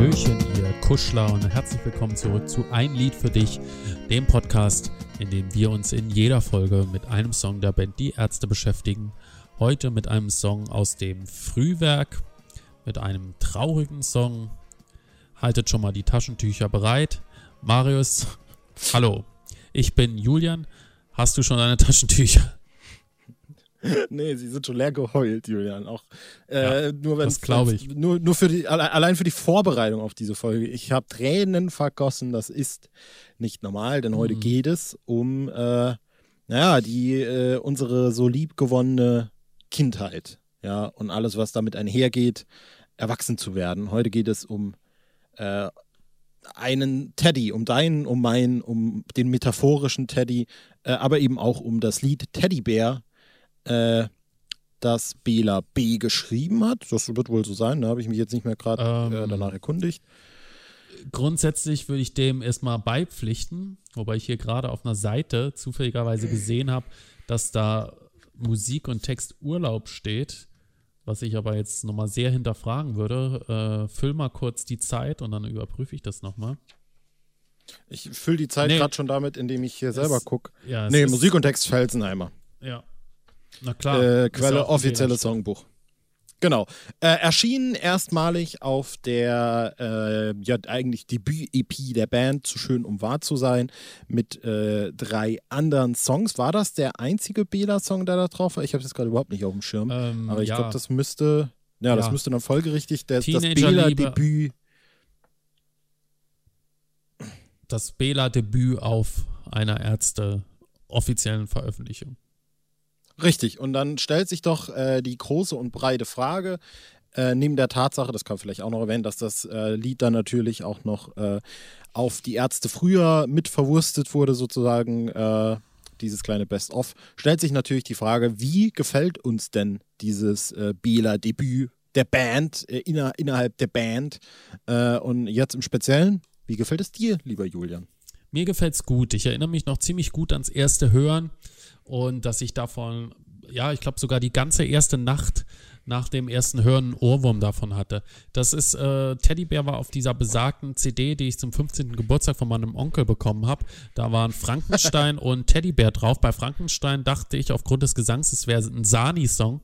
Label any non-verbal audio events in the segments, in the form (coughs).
Hallöchen, ihr Kuschler und herzlich willkommen zurück zu Ein Lied für dich, dem Podcast, in dem wir uns in jeder Folge mit einem Song der Band Die Ärzte beschäftigen. Heute mit einem Song aus dem Frühwerk, mit einem traurigen Song. Haltet schon mal die Taschentücher bereit. Marius, hallo, ich bin Julian. Hast du schon deine Taschentücher? (laughs) nee, sie sind schon leer geheult, Julian. Auch äh, Ja, nur wenn das glaube ich. Nur, nur für die, alle- allein für die Vorbereitung auf diese Folge. Ich habe Tränen vergossen. Das ist nicht normal, denn heute Mhm. geht es um, äh, naja, die äh, unsere so liebgewonnene Kindheit, ja, und alles, was damit einhergeht, erwachsen zu werden. Heute geht es um äh, einen Teddy, um deinen, um meinen, um den metaphorischen Teddy, äh, aber eben auch um das Lied Teddybär, äh, das Bela B. geschrieben hat. Das wird wohl so sein, da habe ich mich jetzt nicht mehr gerade äh, Ähm. danach erkundigt. Grundsätzlich würde ich dem erstmal beipflichten, wobei ich hier gerade auf einer Seite zufälligerweise gesehen habe, dass da Musik und Text Urlaub steht, was ich aber jetzt nochmal sehr hinterfragen würde. Äh, füll mal kurz die Zeit und dann überprüfe ich das nochmal. Ich fülle die Zeit Nee. gerade schon damit, indem ich hier selber gucke. Ja, Nee, Musik und Text Felsenheimer. Ja. Na klar. Äh, Quelle ja offizielles Fehler. Songbuch. Genau. Äh, erschienen erstmalig auf der äh, ja eigentlich Debüt-EP der Band, zu schön um wahr zu sein, mit äh, drei anderen Songs. War das der einzige Bela-Song, der da drauf war? Ich habe es jetzt gerade überhaupt nicht auf dem Schirm. Ähm, Aber ich ja, glaube, das müsste, ja, das Ja. müsste dann folgerichtig das, das. Bela-Debüt. das Bela-Debüt auf einer Ärzte offiziellen Veröffentlichung. Richtig. Und dann stellt sich doch äh, die große und breite Frage, äh, neben der Tatsache, das kann man vielleicht auch noch erwähnen, dass das äh, Lied dann natürlich auch noch äh, auf die Ärzte früher mit verwurstet wurde, sozusagen, äh, dieses kleine Best-of, stellt sich natürlich die Frage, wie gefällt uns denn dieses äh, Bela-Debüt der Band, äh, inner, innerhalb der Band? Äh, und jetzt im Speziellen, wie gefällt es dir, lieber Julian? Mir gefällt's gut. Ich erinnere mich noch ziemlich gut ans erste Hören und dass ich davon, ja, ich glaube sogar die ganze erste Nacht nach dem ersten Hören einen Ohrwurm davon hatte. Das ist, äh, Teddybär war auf dieser besagten CD, die ich zum 15. Geburtstag von meinem Onkel bekommen habe. Da waren Frankenstein (laughs) und Teddybär drauf. Bei Frankenstein dachte ich aufgrund des Gesangs, es wäre ein Sani-Song.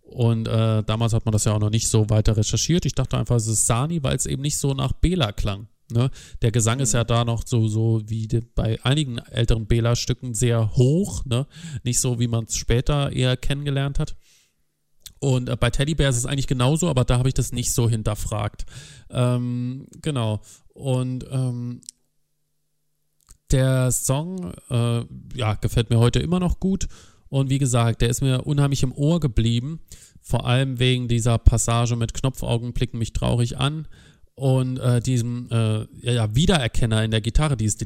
Und äh, damals hat man das ja auch noch nicht so weiter recherchiert. Ich dachte einfach, es ist Sani, weil es eben nicht so nach Bela klang. Ne? Der Gesang ist ja da noch so, so wie de, bei einigen älteren Bela-Stücken sehr hoch, ne? Nicht so, wie man es später eher kennengelernt hat. Und äh, bei Teddybär ist es eigentlich genauso, aber da habe ich das nicht so hinterfragt. Ähm, genau. Und ähm, der Song, äh, ja, gefällt mir heute immer noch gut. Und wie gesagt, der ist mir unheimlich im Ohr geblieben. Vor allem wegen dieser Passage mit Knopfaugen blicken mich traurig an. Und äh, diesem äh, ja, Wiedererkenner in der Gitarre, dieses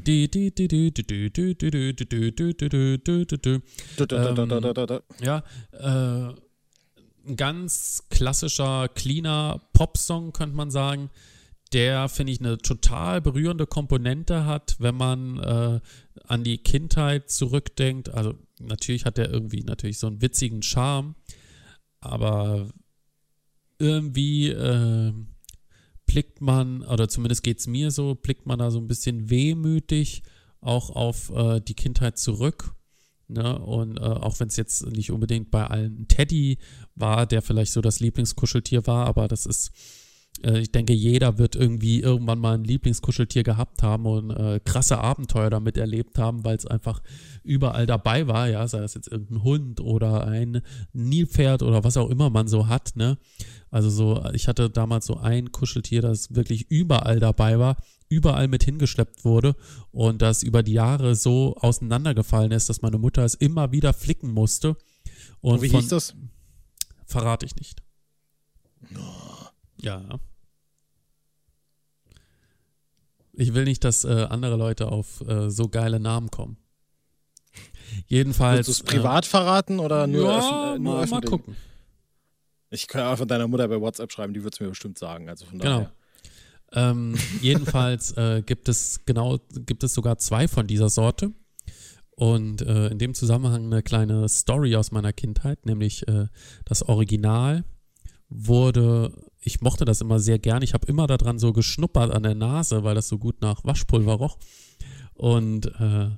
Ähm, ja, äh, ein ganz klassischer, cleaner Popsong, könnte man sagen, der, finde ich, eine total berührende Komponente hat, wenn man äh, an die Kindheit zurückdenkt. Also natürlich hat er irgendwie natürlich so einen witzigen Charme, aber irgendwie äh, blickt man, oder zumindest geht es mir so, blickt man da so ein bisschen wehmütig auch auf äh, die Kindheit zurück. Ne? Und äh, auch wenn es jetzt nicht unbedingt bei allen Teddy war, der vielleicht so das Lieblingskuscheltier war, aber das ist, äh, ich denke, jeder wird irgendwie irgendwann mal ein Lieblingskuscheltier gehabt haben und äh, krasse Abenteuer damit erlebt haben, weil es einfach überall dabei war, ja, sei das jetzt irgendein Hund oder ein Nilpferd oder was auch immer man so hat, ne? Also so, ich hatte damals so ein Kuscheltier, das wirklich überall dabei war, überall mit hingeschleppt wurde und das über die Jahre so auseinandergefallen ist, dass meine Mutter es immer wieder flicken musste. Und Und wie von, hieß das? Verrate ich nicht. Ja. Ich will nicht, dass äh, andere Leute auf äh, so geile Namen kommen. Jedenfalls. Willst du es privat verraten oder äh, nur, ja, öffn- äh, nur mal, mal gucken. Ich kann einfach deiner Mutter bei WhatsApp schreiben, die wird es mir bestimmt sagen. Also von Genau. daher. Ähm, jedenfalls äh, gibt es genau, gibt es sogar zwei von dieser Sorte. Und äh, in dem Zusammenhang eine kleine Story aus meiner Kindheit, nämlich äh, das Original wurde ich mochte das immer sehr gern. Ich habe immer daran so geschnuppert an der Nase, weil das so gut nach Waschpulver roch. Und äh,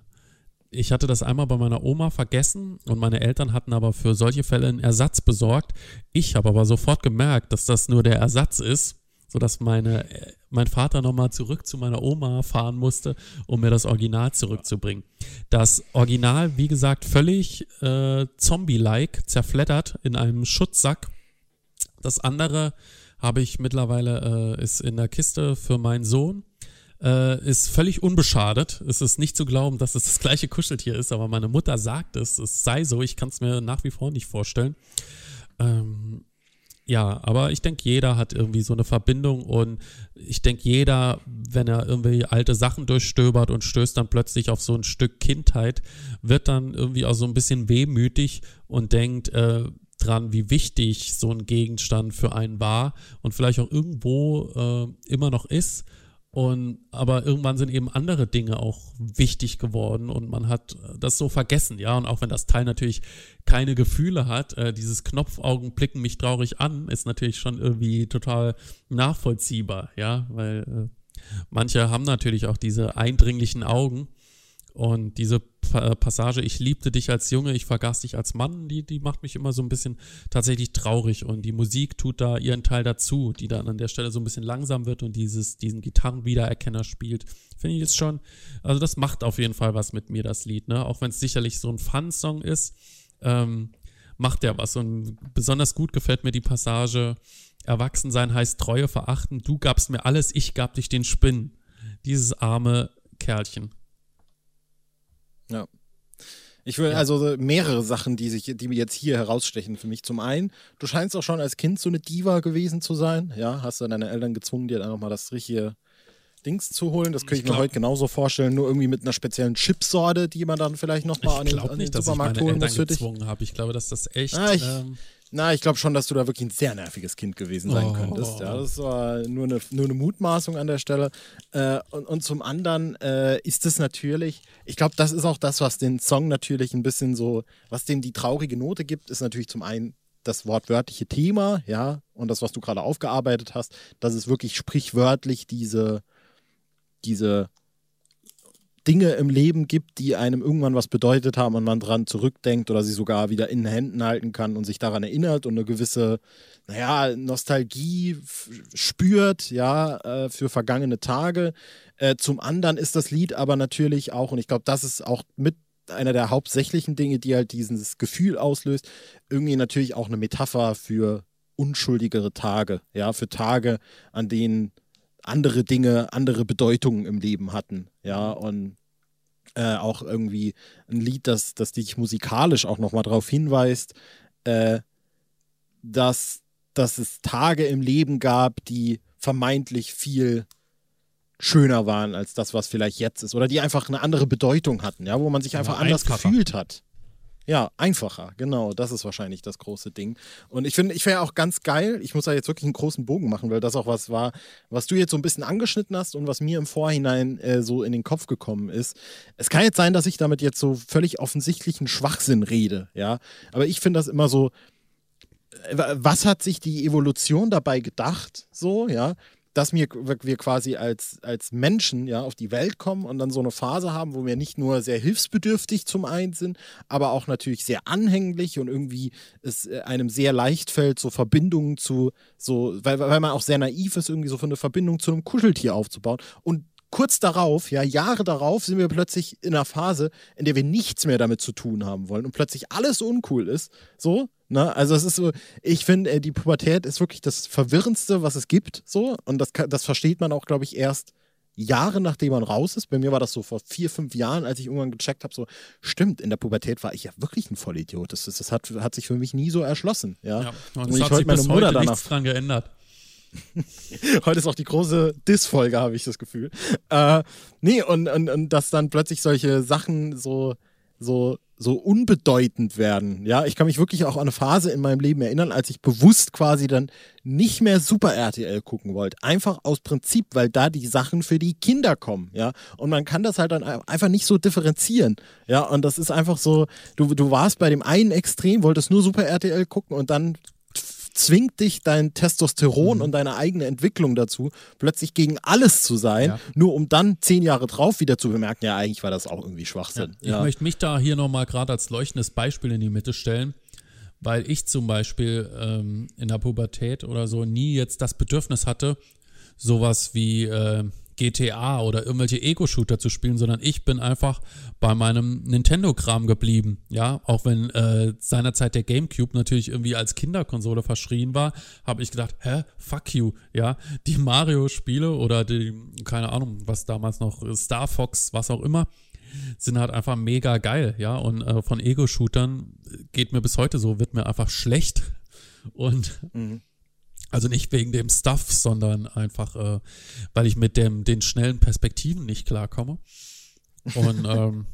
ich hatte das einmal bei meiner Oma vergessen und meine Eltern hatten aber für solche Fälle einen Ersatz besorgt. Ich habe aber sofort gemerkt, dass das nur der Ersatz ist, sodass meine, mein Vater nochmal zurück zu meiner Oma fahren musste, um mir das Original zurückzubringen. Das Original, wie gesagt, völlig äh, zombie-like, zerfleddert in einem Schutzsack. Das andere habe ich mittlerweile, äh, ist in der Kiste für meinen Sohn äh, ist völlig unbeschadet. Es ist nicht zu glauben, dass es das (laughs) gleiche Kuscheltier ist, aber meine Mutter sagt es, es sei so. Ich kann es mir nach wie vor nicht vorstellen. Ähm, ja, aber ich denke, jeder hat irgendwie so eine Verbindung und ich denke, jeder, wenn er irgendwie alte Sachen durchstöbert und stößt dann plötzlich auf so ein Stück Kindheit, wird dann irgendwie auch so ein bisschen wehmütig und denkt äh, dran, wie wichtig so ein Gegenstand für einen war und vielleicht auch irgendwo äh, immer noch ist. Und aber irgendwann sind eben andere Dinge auch wichtig geworden und man hat das so vergessen, ja. Und auch wenn das Teil natürlich keine Gefühle hat, äh, dieses Knopfaugen blicken mich traurig an, ist natürlich schon irgendwie total nachvollziehbar, ja, weil äh, manche haben natürlich auch diese eindringlichen Augen und diese äh, Passage, ich liebte dich als Junge, ich vergaß dich als Mann, die, die macht mich immer so ein bisschen tatsächlich traurig. Und die Musik tut da ihren Teil dazu, die dann an der Stelle so ein bisschen langsam wird und dieses, diesen Gitarrenwiedererkenner spielt. Finde ich jetzt schon, also das macht auf jeden Fall was mit mir, das Lied, ne? Auch wenn es sicherlich so ein Fun-Song ist, ähm, macht der was. Und besonders gut gefällt mir die Passage, Erwachsensein heißt Treue verachten, du gabst mir alles, ich gab dich den Spinn. Dieses arme Kerlchen. Ja. Ich will ja. also mehrere Sachen, die sich, die mir jetzt hier herausstechen für mich. Zum einen, du scheinst auch schon als Kind so eine Diva gewesen zu sein. Ja, hast du deine Eltern gezwungen, dir dann nochmal das richtige Dings zu holen. Das könnte ich, ich mir heute genauso vorstellen, nur irgendwie mit einer speziellen Chipsorte, die man dann vielleicht nochmal an den, an den Supermarkt holen muss für dich. Ich glaube, dass das echt. Ah, ich, ähm, na, ich glaube schon, dass du da wirklich ein sehr nerviges Kind gewesen sein oh. könntest. Ja, das war nur eine, nur eine Mutmaßung an der Stelle. Äh, und, und zum anderen äh, ist es natürlich, ich glaube, das ist auch das, was den Song natürlich ein bisschen so, was dem die traurige Note gibt, ist natürlich zum einen das wortwörtliche Thema, ja, und das, was du gerade aufgearbeitet hast, dass es wirklich sprichwörtlich diese, diese Dinge im Leben gibt, die einem irgendwann was bedeutet haben und man dran zurückdenkt oder sie sogar wieder in den Händen halten kann und sich daran erinnert und eine gewisse, naja, Nostalgie spürt, ja, äh, für vergangene Tage. Äh, zum anderen ist das Lied aber natürlich auch, und ich glaube, das ist auch mit einer der hauptsächlichen Dinge, die halt dieses Gefühl auslöst, irgendwie natürlich auch eine Metapher für unschuldigere Tage, ja, für Tage, an denen andere Dinge, andere Bedeutungen im Leben hatten, ja, und äh, auch irgendwie ein Lied, das, das dich musikalisch auch nochmal darauf hinweist, äh, dass, dass es Tage im Leben gab, die vermeintlich viel schöner waren als das, was vielleicht jetzt ist. Oder die einfach eine andere Bedeutung hatten, ja, wo man sich einfach anders gefühlt hat. Ja, einfacher, genau. Das ist wahrscheinlich das große Ding. Und ich finde, ich wäre auch ganz geil, ich muss da jetzt wirklich einen großen Bogen machen, weil das auch was war, was du jetzt so ein bisschen angeschnitten hast und was mir im Vorhinein äh, so in den Kopf gekommen ist. Es kann jetzt sein, dass ich damit jetzt so völlig offensichtlichen Schwachsinn rede, ja. Aber ich finde das immer so, äh, was hat sich die Evolution dabei gedacht, so, ja? Dass wir, wir quasi als, als Menschen ja auf die Welt kommen und dann so eine Phase haben, wo wir nicht nur sehr hilfsbedürftig zum einen sind, aber auch natürlich sehr anhänglich und irgendwie es äh, einem sehr leicht fällt, so Verbindungen zu, so, weil, weil man auch sehr naiv ist, irgendwie so für eine Verbindung zu einem Kuscheltier aufzubauen. Und kurz darauf, ja, Jahre darauf, sind wir plötzlich in einer Phase, in der wir nichts mehr damit zu tun haben wollen und plötzlich alles uncool ist. So, Ne? Also es ist so, ich finde, äh, die Pubertät ist wirklich das Verwirrendste, was es gibt. So. Und das, das versteht man auch, glaube ich, erst Jahre nachdem man raus ist. Bei mir war das so vor vier, fünf Jahren, als ich irgendwann gecheckt habe, so, stimmt, in der Pubertät war ich ja wirklich ein Vollidiot. Das, das, das hat, hat sich für mich nie so erschlossen. Ja, ja und, und ich hat sich meine bis Mutter heute danach, nichts dran geändert. (laughs) Heute ist auch die große Diss-Folge, habe ich das Gefühl. Äh, nee, und, und, und dass dann plötzlich solche Sachen so, so so unbedeutend werden. Ja, ich kann mich wirklich auch an eine Phase in meinem Leben erinnern, als ich bewusst quasi dann nicht mehr Super RTL gucken wollte. Einfach aus Prinzip, weil da die Sachen für die Kinder kommen. Ja, und man kann das halt dann einfach nicht so differenzieren. Ja, und das ist einfach so, du, du warst bei dem einen Extrem, wolltest nur Super RTL gucken und dann zwingt dich dein Testosteron mhm. und deine eigene Entwicklung dazu, plötzlich gegen alles zu sein, ja. nur um dann zehn Jahre drauf wieder zu bemerken, ja, eigentlich war das auch irgendwie Schwachsinn. Ja, ich ja. möchte mich da hier nochmal gerade als leuchtendes Beispiel in die Mitte stellen, weil ich zum Beispiel ähm, in der Pubertät oder so nie jetzt das Bedürfnis hatte, sowas wie äh, GTA oder irgendwelche Ego-Shooter zu spielen, sondern ich bin einfach bei meinem Nintendo-Kram geblieben. Ja, auch wenn äh, seinerzeit der GameCube natürlich irgendwie als Kinderkonsole verschrien war, habe ich gedacht, hä, fuck you. Ja, die Mario-Spiele oder die, keine Ahnung, was damals noch, Star Fox, was auch immer, sind halt einfach mega geil. Ja, und äh, von Ego-Shootern geht mir bis heute so, wird mir einfach schlecht. Und mhm. Also nicht wegen dem Stuff, sondern einfach, äh, weil ich mit dem, den schnellen Perspektiven nicht klarkomme. Und (laughs) ähm,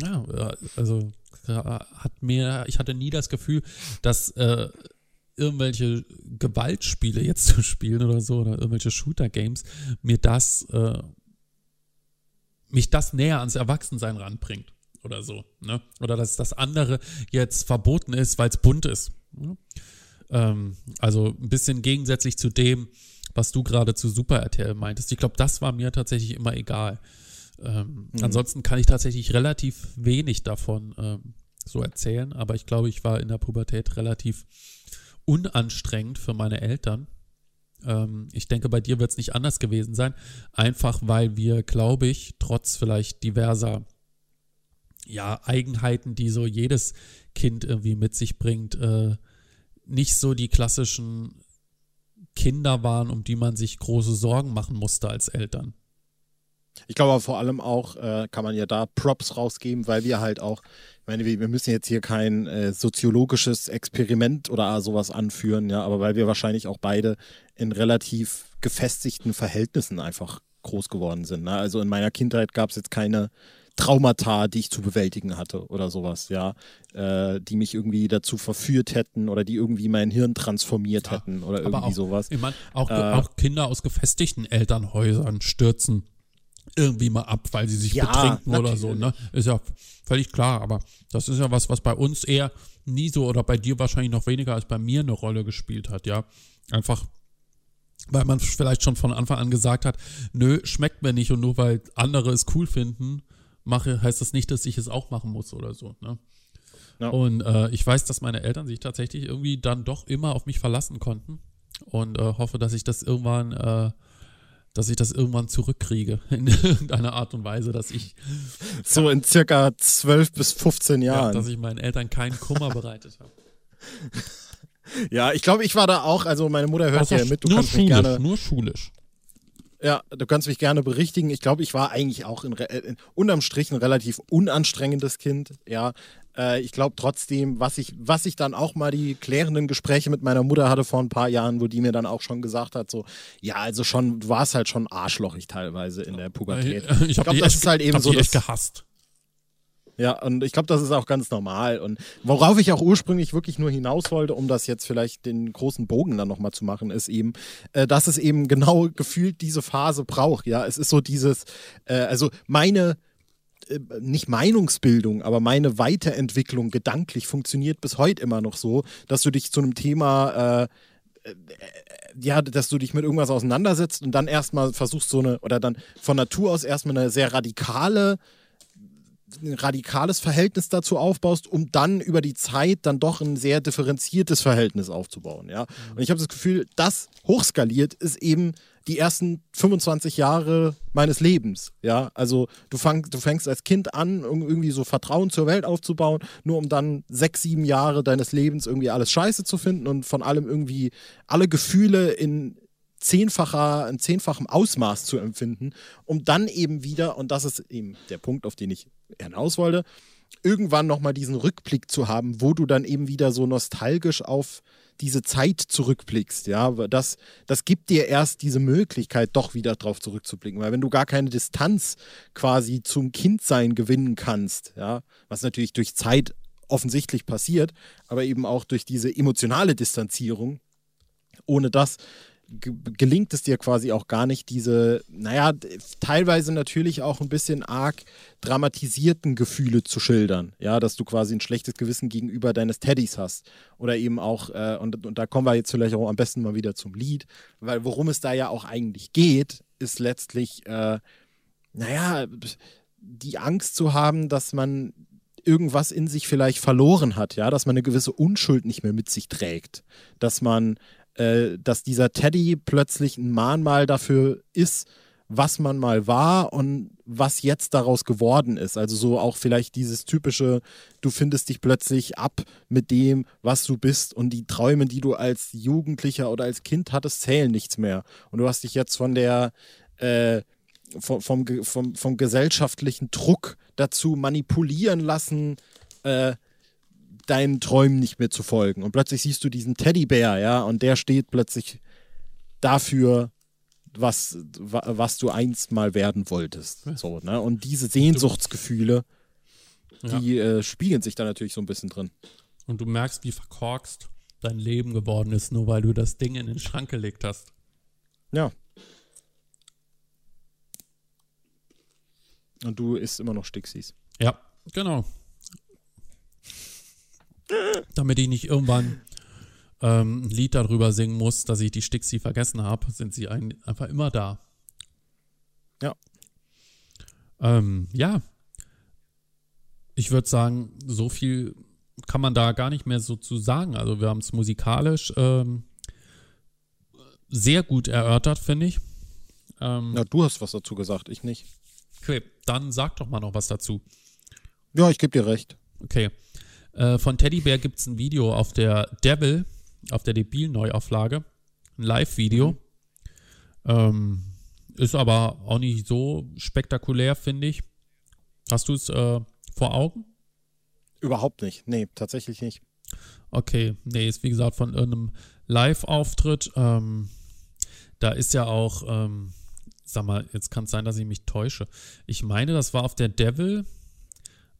ja, also hat mir, ich hatte nie das Gefühl, dass äh, irgendwelche Gewaltspiele jetzt zu spielen oder so oder irgendwelche Shooter-Games mir das, äh, mich das näher ans Erwachsensein ranbringt oder so, ne? Oder dass das andere jetzt verboten ist, weil es bunt ist. Ne? Ähm, also ein bisschen gegensätzlich zu dem, was du gerade zu Super RTL meintest. Ich glaube, das war mir tatsächlich immer egal. Ähm, mhm. Ansonsten kann ich tatsächlich relativ wenig davon ähm, so erzählen, aber ich glaube, ich war in der Pubertät relativ unanstrengend für meine Eltern. Ähm, ich denke, bei dir wird es nicht anders gewesen sein, einfach weil wir, glaube ich, trotz vielleicht diverser ja, Eigenheiten, die so jedes Kind irgendwie mit sich bringt, äh, nicht so die klassischen Kinder waren, um die man sich große Sorgen machen musste als Eltern. Ich glaube vor allem auch, äh, kann man ja da Props rausgeben, weil wir halt auch, ich meine, wir, wir müssen jetzt hier kein äh, soziologisches Experiment oder sowas anführen, ja, aber weil wir wahrscheinlich auch beide in relativ gefestigten Verhältnissen einfach groß geworden sind. Ne? Also in meiner Kindheit gab es jetzt keine Traumata, die ich zu bewältigen hatte oder sowas, ja, äh, die mich irgendwie dazu verführt hätten oder die irgendwie mein Hirn transformiert ja, hätten oder irgendwie auch, sowas. Ich meine, auch, äh, auch Kinder aus gefestigten Elternhäusern stürzen irgendwie mal ab, weil sie sich ja, betrinken natürlich. oder so, ne? Ist ja völlig klar, aber das ist ja was, was bei uns eher nie so oder bei dir wahrscheinlich noch weniger als bei mir eine Rolle gespielt hat, ja. Einfach weil man vielleicht schon von Anfang an gesagt hat, nö, schmeckt mir nicht und nur weil andere es cool finden, mache, heißt das nicht, dass ich es auch machen muss oder so. Ne? Ja. Und äh, ich weiß, dass meine Eltern sich tatsächlich irgendwie dann doch immer auf mich verlassen konnten und äh, hoffe, dass ich das irgendwann, äh, dass ich das irgendwann zurückkriege (laughs) in irgendeiner Art und Weise, dass ich (laughs) so in circa 12 bis 15 Jahren, ja, dass ich meinen Eltern keinen Kummer bereitet habe. (laughs) Ja, ich glaube, ich war da auch, also meine Mutter hört also ja mit, du kannst schulisch, mich gerne. Nur schulisch. Ja, du kannst mich gerne berichtigen. Ich glaube, ich war eigentlich auch in, in, unterm Strich ein relativ unanstrengendes Kind. Ja, äh, ich glaube trotzdem, was ich, was ich dann auch mal die klärenden Gespräche mit meiner Mutter hatte vor ein paar Jahren, wo die mir dann auch schon gesagt hat, so, ja, also schon, du warst halt schon arschlochig teilweise in der Pubertät. Ich, ich, ich glaube, das ist halt eben so. Ich gehasst. Ja, und ich glaube, das ist auch ganz normal. Und worauf ich auch ursprünglich wirklich nur hinaus wollte, um das jetzt vielleicht den großen Bogen dann nochmal zu machen, ist eben, äh, dass es eben genau gefühlt diese Phase braucht. Ja, es ist so dieses, äh, also meine äh, nicht Meinungsbildung, aber meine Weiterentwicklung gedanklich funktioniert bis heute immer noch so, dass du dich zu einem Thema äh, äh, ja, dass du dich mit irgendwas auseinandersetzt und dann erstmal versuchst, so eine, oder dann von Natur aus erstmal eine sehr radikale ein radikales Verhältnis dazu aufbaust, um dann über die Zeit dann doch ein sehr differenziertes Verhältnis aufzubauen. Ja? Mhm. Und ich habe das Gefühl, das hochskaliert ist eben die ersten 25 Jahre meines Lebens. Ja, also du, fang, du fängst als Kind an, irgendwie so Vertrauen zur Welt aufzubauen, nur um dann sechs, sieben Jahre deines Lebens irgendwie alles scheiße zu finden und von allem irgendwie alle Gefühle in, zehnfacher, in zehnfachem Ausmaß zu empfinden, um dann eben wieder, und das ist eben der Punkt, auf den ich hinaus wollte, irgendwann nochmal diesen Rückblick zu haben, wo du dann eben wieder so nostalgisch auf diese Zeit zurückblickst, ja, das, das gibt dir erst diese Möglichkeit, doch wieder drauf zurückzublicken, weil wenn du gar keine Distanz quasi zum Kindsein gewinnen kannst, ja, was natürlich durch Zeit offensichtlich passiert, aber eben auch durch diese emotionale Distanzierung, ohne das gelingt es dir quasi auch gar nicht, diese, naja, teilweise natürlich auch ein bisschen arg dramatisierten Gefühle zu schildern. Ja, dass du quasi ein schlechtes Gewissen gegenüber deines Teddys hast. Oder eben auch, äh, und, und da kommen wir jetzt vielleicht auch am besten mal wieder zum Lied, weil worum es da ja auch eigentlich geht, ist letztlich, äh, naja, die Angst zu haben, dass man irgendwas in sich vielleicht verloren hat, ja, dass man eine gewisse Unschuld nicht mehr mit sich trägt, dass man äh, dass dieser Teddy plötzlich ein Mahnmal dafür ist, was man mal war und was jetzt daraus geworden ist. Also so auch vielleicht dieses typische, du findest dich plötzlich ab mit dem, was du bist und die Träume, die du als Jugendlicher oder als Kind hattest, zählen nichts mehr. Und du hast dich jetzt von der äh, vom, vom, vom, vom gesellschaftlichen Druck dazu manipulieren lassen, äh, deinen Träumen nicht mehr zu folgen. Und plötzlich siehst du diesen Teddybär, ja, und der steht plötzlich dafür, was, was du einst mal werden wolltest. So, ne? Und diese Sehnsuchtsgefühle, die ja. äh, spiegeln sich da natürlich so ein bisschen drin. Und du merkst, wie verkorkst dein Leben geworden ist, nur weil du das Ding in den Schrank gelegt hast. Ja. Und du isst immer noch Stixis. Ja, genau damit ich nicht irgendwann ähm, ein Lied darüber singen muss, dass ich die Stixi vergessen habe, sind sie ein, einfach immer da. Ja. Ähm, ja. Ich würde sagen, so viel kann man da gar nicht mehr so zu sagen. Also wir haben es musikalisch ähm, sehr gut erörtert, finde ich. Ähm, ja, du hast was dazu gesagt, ich nicht. Okay, dann sag doch mal noch was dazu. Ja, ich gebe dir recht. Okay. Äh, von Teddybär gibt es ein Video auf der Devil, auf der Debil-Neuauflage. Ein Live-Video. Mhm. Ähm, ist aber auch nicht so spektakulär, finde ich. Hast du es äh, vor Augen? Überhaupt nicht. Nee, tatsächlich nicht. Okay, nee, ist wie gesagt von irgendeinem Live-Auftritt. Ähm, da ist ja auch, ähm, sag mal, jetzt kann es sein, dass ich mich täusche. Ich meine, das war auf der Devil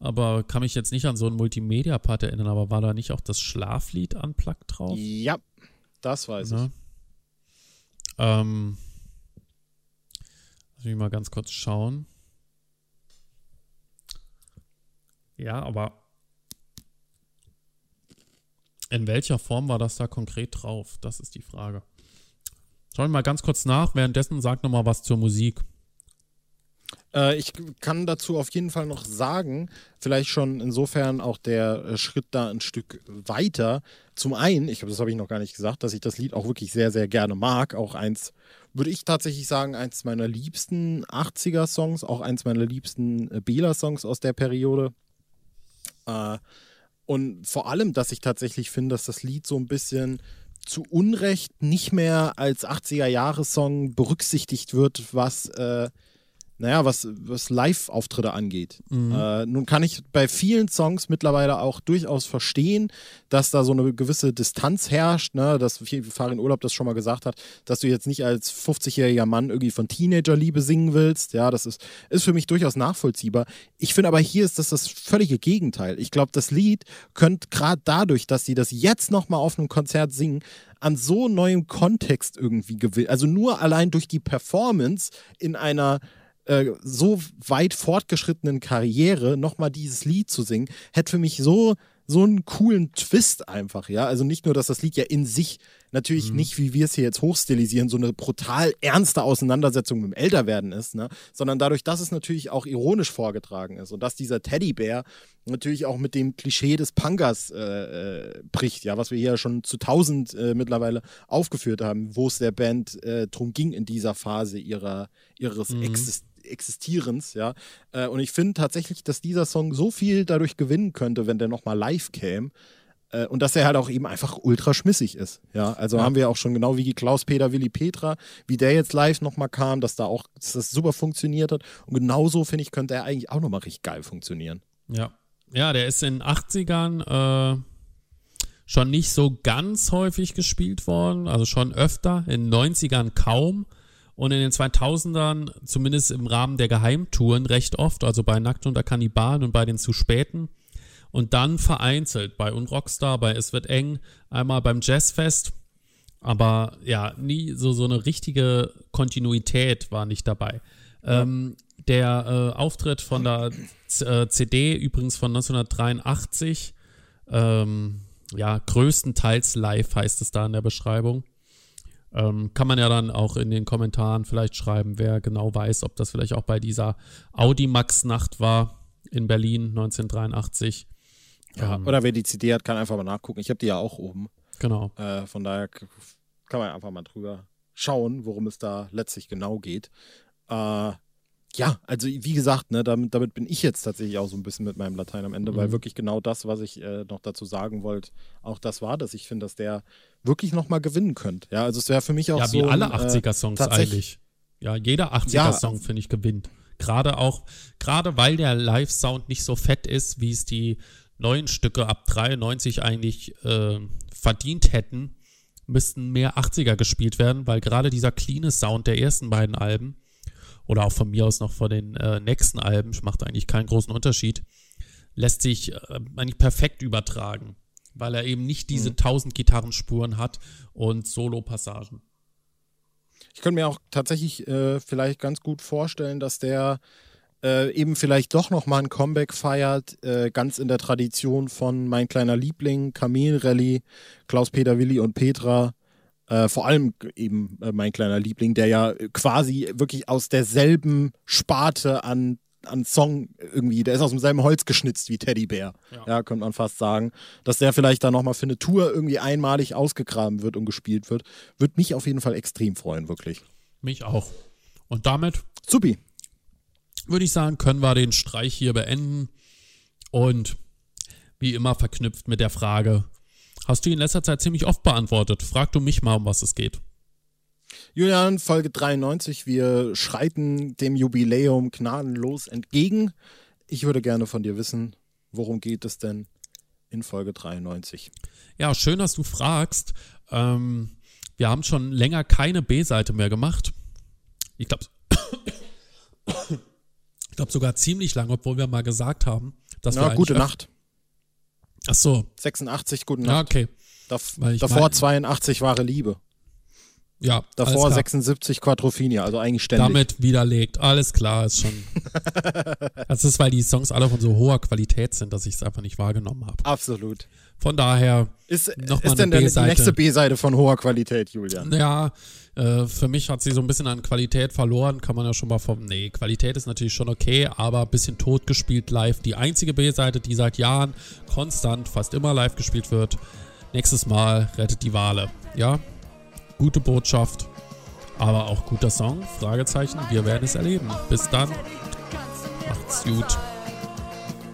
aber kann mich jetzt nicht an so einen Multimedia-Part erinnern, aber war da nicht auch das Schlaflied unplugged drauf? Ja, das weiß ja. ich. Ähm, lass mich mal ganz kurz schauen. Ja, aber in welcher Form war das da konkret drauf? Das ist die Frage. Schau ich mal ganz kurz nach. Währenddessen sag noch mal was zur Musik. Äh, ich kann dazu auf jeden Fall noch sagen, vielleicht schon insofern auch der äh, Schritt da ein Stück weiter. Zum einen, ich glaube, das habe ich noch gar nicht gesagt, dass ich das Lied auch wirklich sehr, sehr gerne mag. Auch eins, würde ich tatsächlich sagen, eins meiner liebsten 80er-Songs, auch eins meiner liebsten äh, Bela-Songs aus der Periode. Äh, und vor allem, dass ich tatsächlich finde, dass das Lied so ein bisschen zu Unrecht nicht mehr als 80er-Jahres-Song berücksichtigt wird, was äh, naja, was, was Live-Auftritte angeht. Mhm. Äh, nun kann ich bei vielen Songs mittlerweile auch durchaus verstehen, dass da so eine gewisse Distanz herrscht, ne? dass wie Farin Urlaub das schon mal gesagt hat, dass du jetzt nicht als 50-jähriger Mann irgendwie von Teenagerliebe singen willst. Ja, das ist, ist für mich durchaus nachvollziehbar. Ich finde aber hier ist das das völlige Gegenteil. Ich glaube, das Lied könnte gerade dadurch, dass sie das jetzt nochmal auf einem Konzert singen, an so neuem Kontext irgendwie gewinnen. Also nur allein durch die Performance in einer äh, so weit fortgeschrittenen Karriere nochmal dieses Lied zu singen, hätte für mich so so einen coolen Twist einfach, ja. Also nicht nur, dass das Lied ja in sich natürlich mhm. nicht, wie wir es hier jetzt hochstilisieren, so eine brutal ernste Auseinandersetzung mit dem Älterwerden ist, ne? sondern dadurch, dass es natürlich auch ironisch vorgetragen ist und dass dieser Teddybär natürlich auch mit dem Klischee des Punkers äh, äh, bricht, ja, was wir hier schon zu tausend äh, mittlerweile aufgeführt haben, wo es der Band äh, drum ging in dieser Phase ihrer, ihres mhm. Existenzes Existierens, ja. Äh, und ich finde tatsächlich, dass dieser Song so viel dadurch gewinnen könnte, wenn der nochmal live käme. Äh, und dass er halt auch eben einfach ultra schmissig ist. Ja, also ja. haben wir auch schon genau wie Klaus-Peter Willi Petra, wie der jetzt live nochmal kam, dass da auch dass das super funktioniert hat. Und genauso, finde ich, könnte er eigentlich auch nochmal richtig geil funktionieren. Ja. Ja, der ist in den 80ern äh, schon nicht so ganz häufig gespielt worden, also schon öfter, in den 90ern kaum und in den 2000ern, zumindest im Rahmen der Geheimtouren, recht oft, also bei Nackt unter Kannibalen und bei den zu späten. Und dann vereinzelt bei Unrockstar, bei Es wird eng, einmal beim Jazzfest. Aber ja, nie so, so eine richtige Kontinuität war nicht dabei. Ja. Ähm, der äh, Auftritt von der Z äh, CD, übrigens von 1983, ähm, ja, größtenteils live heißt es da in der Beschreibung. Ähm, kann man ja dann auch in den Kommentaren vielleicht schreiben, wer genau weiß, ob das vielleicht auch bei dieser Audimax-Nacht war in Berlin 1983. Ja, ähm, oder wer die CD hat, kann einfach mal nachgucken. Ich habe die ja auch oben. Genau. Äh, von daher kann man einfach mal drüber schauen, worum es da letztlich genau geht. Äh, ja, also wie gesagt, ne, damit, damit, bin ich jetzt tatsächlich auch so ein bisschen mit meinem Latein am Ende, mhm. weil wirklich genau das, was ich äh, noch dazu sagen wollte, auch das war, dass ich finde, dass der wirklich nochmal gewinnen könnte. Ja, also es wäre für mich auch so. Ja, wie alle 80er-Songs äh, eigentlich. Ja, jeder 80er-Song, ja, finde ich, gewinnt. Gerade auch, gerade weil der Live-Sound nicht so fett ist, wie es die neuen Stücke ab 93 eigentlich äh, verdient hätten, müssten mehr 80er gespielt werden, weil gerade dieser cleane Sound der ersten beiden Alben oder auch von mir aus noch vor den äh, nächsten Alben, macht eigentlich keinen großen Unterschied, lässt sich äh, eigentlich perfekt übertragen, weil er eben nicht diese mhm. 1000 Gitarrenspuren hat und Solo-Passagen. Ich könnte mir auch tatsächlich äh, vielleicht ganz gut vorstellen, dass der äh, eben vielleicht doch nochmal ein Comeback feiert, äh, ganz in der Tradition von Mein kleiner Liebling, Kamelrally, Klaus-Peter Willi und Petra. Äh, vor allem eben äh, mein kleiner Liebling, der ja quasi wirklich aus derselben Sparte an, an Song irgendwie, der ist aus demselben Holz geschnitzt wie Teddybär. Ja. ja, könnte man fast sagen. Dass der vielleicht dann nochmal für eine Tour irgendwie einmalig ausgegraben wird und gespielt wird, würde mich auf jeden Fall extrem freuen, wirklich. Mich auch. Und damit. Supi würde ich sagen, können wir den Streich hier beenden. Und wie immer verknüpft mit der Frage, hast du in letzter Zeit ziemlich oft beantwortet. Frag du mich mal, um was es geht. Julian, Folge 93. Wir schreiten dem Jubiläum gnadenlos entgegen. Ich würde gerne von dir wissen, worum geht es denn in Folge 93? Ja, schön, dass du fragst. Ähm, wir haben schon länger keine B-Seite mehr gemacht. Ich glaube, (coughs) ich glaube sogar ziemlich lang, obwohl wir mal gesagt haben, dass Na, wir gute Nacht. Ach so. 86, gute Nacht. Ja, okay. Dav davor mein, 82 wahre Liebe. Ja. Davor 76 Quadrophenia, also eigentlich ständig. Damit widerlegt. Alles klar, ist schon. (laughs) das ist, weil die Songs alle von so hoher Qualität sind, dass ich es einfach nicht wahrgenommen habe. Absolut. Von daher. Ist, noch ist denn die nächste B-Seite von hoher Qualität, Julian? Ja, äh, für mich hat sie so ein bisschen an Qualität verloren, kann man ja schon mal vom. Nee, Qualität ist natürlich schon okay, aber ein bisschen tot gespielt live. Die einzige B-Seite, die seit Jahren konstant fast immer live gespielt wird. Nächstes Mal rettet die Wale. Ja, gute Botschaft, aber auch guter Song. Fragezeichen, wir werden es erleben. Bis dann. Macht's gut.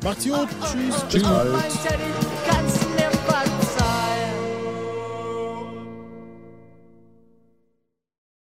Macht's gut. Tschüss. Tschüss.